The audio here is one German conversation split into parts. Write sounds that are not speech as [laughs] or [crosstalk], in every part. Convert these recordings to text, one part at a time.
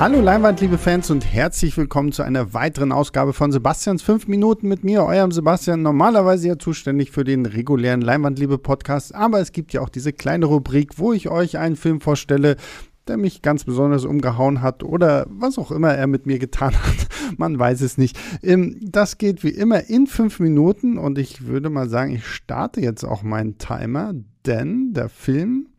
Hallo Leinwand, liebe Fans und herzlich willkommen zu einer weiteren Ausgabe von Sebastians 5 Minuten mit mir, eurem Sebastian. Normalerweise ja zuständig für den regulären Leinwandliebe Podcast, aber es gibt ja auch diese kleine Rubrik, wo ich euch einen Film vorstelle, der mich ganz besonders umgehauen hat oder was auch immer er mit mir getan [laughs] hat. Man weiß es nicht. Ähm, das geht wie immer in fünf Minuten und ich würde mal sagen, ich starte jetzt auch meinen Timer, denn der Film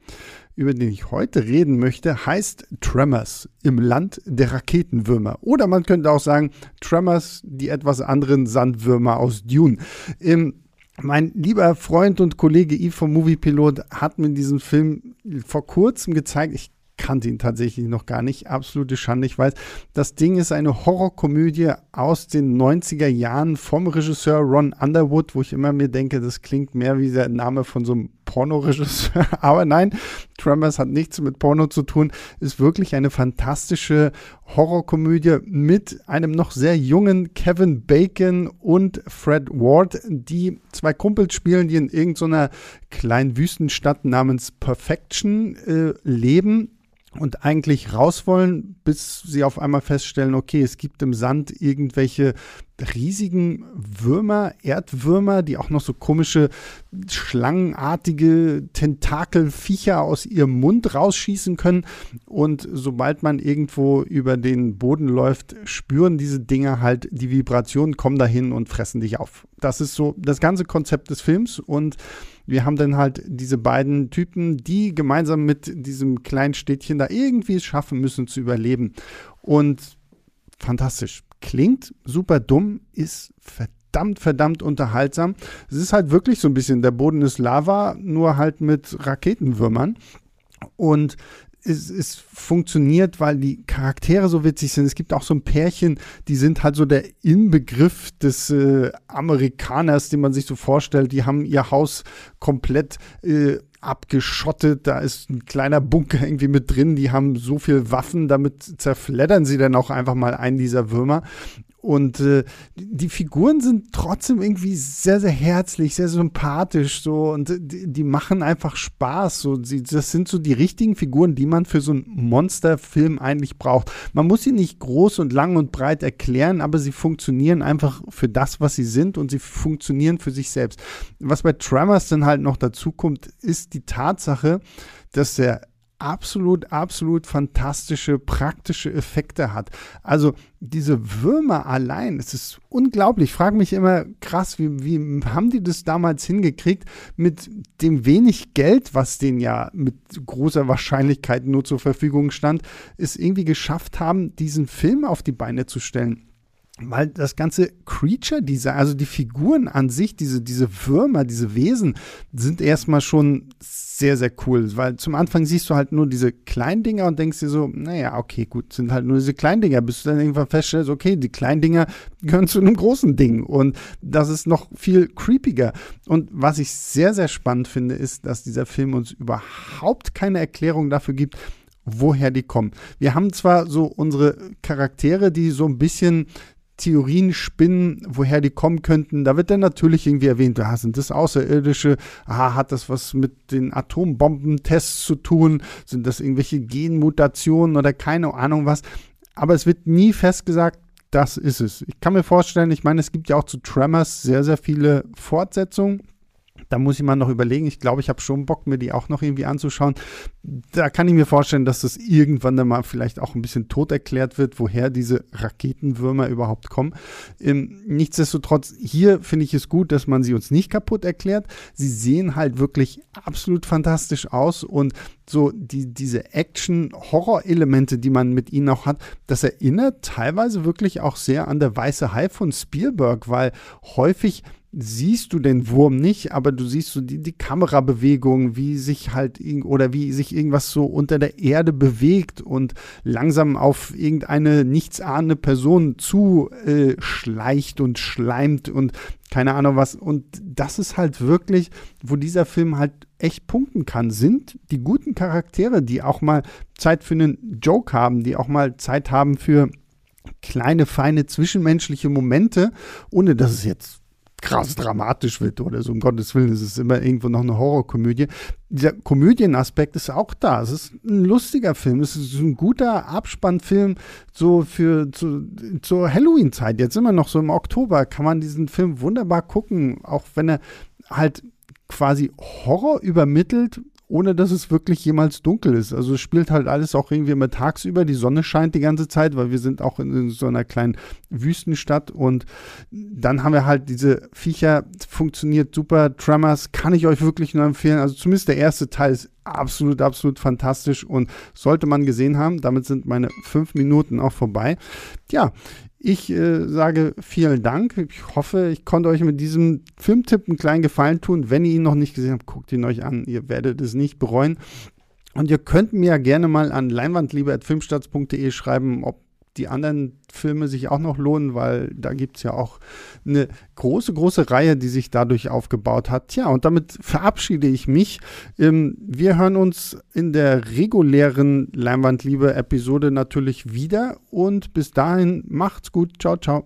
über den ich heute reden möchte, heißt Tremors im Land der Raketenwürmer. Oder man könnte auch sagen Tremors, die etwas anderen Sandwürmer aus Dune. Ähm, mein lieber Freund und Kollege Yves vom Moviepilot hat mir diesen Film vor kurzem gezeigt. Ich kannte ihn tatsächlich noch gar nicht. Absolute Schande. Ich weiß, das Ding ist eine Horrorkomödie aus den 90er Jahren vom Regisseur Ron Underwood, wo ich immer mir denke, das klingt mehr wie der Name von so einem Pornoregisseur. [laughs] Aber nein, Tremors hat nichts mit Porno zu tun. Ist wirklich eine fantastische Horrorkomödie mit einem noch sehr jungen Kevin Bacon und Fred Ward, die zwei Kumpels spielen, die in irgendeiner kleinen Wüstenstadt namens Perfection äh, leben und eigentlich raus wollen, bis sie auf einmal feststellen, okay, es gibt im Sand irgendwelche riesigen Würmer, Erdwürmer, die auch noch so komische schlangenartige Tentakelviecher aus ihrem Mund rausschießen können. Und sobald man irgendwo über den Boden läuft, spüren diese Dinger halt die Vibrationen, kommen dahin und fressen dich auf. Das ist so das ganze Konzept des Films und wir haben dann halt diese beiden Typen, die gemeinsam mit diesem kleinen Städtchen da irgendwie es schaffen müssen zu überleben. Und fantastisch klingt super dumm, ist verdammt, verdammt unterhaltsam. Es ist halt wirklich so ein bisschen, der Boden ist Lava, nur halt mit Raketenwürmern. Und es, es, funktioniert, weil die Charaktere so witzig sind. Es gibt auch so ein Pärchen, die sind halt so der Inbegriff des äh, Amerikaners, den man sich so vorstellt. Die haben ihr Haus komplett äh, abgeschottet, da ist ein kleiner Bunker irgendwie mit drin, die haben so viel Waffen, damit zerfleddern sie dann auch einfach mal einen dieser Würmer. Und äh, die Figuren sind trotzdem irgendwie sehr, sehr herzlich, sehr sympathisch so und die, die machen einfach Spaß. So, sie, das sind so die richtigen Figuren, die man für so einen Monsterfilm eigentlich braucht. Man muss sie nicht groß und lang und breit erklären, aber sie funktionieren einfach für das, was sie sind und sie funktionieren für sich selbst. Was bei Tremors dann halt noch dazu kommt, ist die Tatsache, dass der absolut, absolut fantastische, praktische Effekte hat. Also diese Würmer allein, es ist unglaublich. Ich frage mich immer, krass, wie, wie haben die das damals hingekriegt, mit dem wenig Geld, was denen ja mit großer Wahrscheinlichkeit nur zur Verfügung stand, es irgendwie geschafft haben, diesen Film auf die Beine zu stellen weil das ganze Creature-Design, also die Figuren an sich, diese, diese Würmer, diese Wesen, sind erstmal schon sehr, sehr cool. Weil zum Anfang siehst du halt nur diese kleinen Dinger und denkst dir so, naja, okay, gut, sind halt nur diese kleinen Dinger, bis du dann irgendwann feststellst, okay, die kleinen Dinger [laughs] gehören zu einem großen Ding. Und das ist noch viel creepiger. Und was ich sehr, sehr spannend finde, ist, dass dieser Film uns überhaupt keine Erklärung dafür gibt, woher die kommen. Wir haben zwar so unsere Charaktere, die so ein bisschen Theorien spinnen, woher die kommen könnten. Da wird dann natürlich irgendwie erwähnt, ah, sind das Außerirdische? Ah, hat das was mit den Atombombentests zu tun? Sind das irgendwelche Genmutationen oder keine Ahnung was? Aber es wird nie festgesagt, das ist es. Ich kann mir vorstellen, ich meine, es gibt ja auch zu Tremors sehr, sehr viele Fortsetzungen. Da muss ich mal noch überlegen. Ich glaube, ich habe schon Bock, mir die auch noch irgendwie anzuschauen. Da kann ich mir vorstellen, dass das irgendwann dann mal vielleicht auch ein bisschen tot erklärt wird, woher diese Raketenwürmer überhaupt kommen. Ähm, nichtsdestotrotz, hier finde ich es gut, dass man sie uns nicht kaputt erklärt. Sie sehen halt wirklich absolut fantastisch aus und so die, diese Action-Horror-Elemente, die man mit ihnen auch hat, das erinnert teilweise wirklich auch sehr an der Weiße Hai von Spielberg, weil häufig siehst du den Wurm nicht, aber du siehst so die, die Kamerabewegung, wie sich halt oder wie sich irgendwas so unter der Erde bewegt und langsam auf irgendeine nichtsahnende Person zuschleicht äh, und schleimt und keine Ahnung was. Und das ist halt wirklich, wo dieser Film halt echt punkten kann, sind die guten Charaktere, die auch mal Zeit für einen Joke haben, die auch mal Zeit haben für kleine, feine zwischenmenschliche Momente, ohne dass es jetzt krass dramatisch wird oder so. Um Gottes Willen, es ist immer irgendwo noch eine Horrorkomödie. Dieser Komödienaspekt ist auch da. Es ist ein lustiger Film. Es ist ein guter Abspannfilm so für zu, zur Halloween-Zeit. Jetzt immer noch so im Oktober kann man diesen Film wunderbar gucken, auch wenn er halt quasi Horror übermittelt, ohne dass es wirklich jemals dunkel ist. Also es spielt halt alles auch irgendwie immer tagsüber. Die Sonne scheint die ganze Zeit, weil wir sind auch in, so einer kleinen Wüstenstadt. Und dann haben wir halt diese Viecher, funktioniert super. Tremors kann ich euch wirklich nur empfehlen. Also zumindest der erste Teil ist absolut, absolut fantastisch und sollte man gesehen haben. Damit sind meine fünf Minuten auch vorbei. Ja, ich äh, sage vielen Dank. Ich hoffe, ich konnte euch mit diesem Filmtipp einen kleinen Gefallen tun. Wenn ihr ihn noch nicht gesehen habt, guckt ihn euch an. Ihr werdet es nicht bereuen. Und ihr könnt mir gerne mal an leinwandliebe.filmstarts.de schreiben, ob die anderen Filme sich auch noch lohnen, weil da gibt es ja auch eine große, große Reihe, die sich dadurch aufgebaut hat. Tja, und damit verabschiede ich mich. Ähm, wir hören uns in der regulären Leinwandliebe-Episode natürlich wieder und bis dahin macht's gut. Ciao, ciao.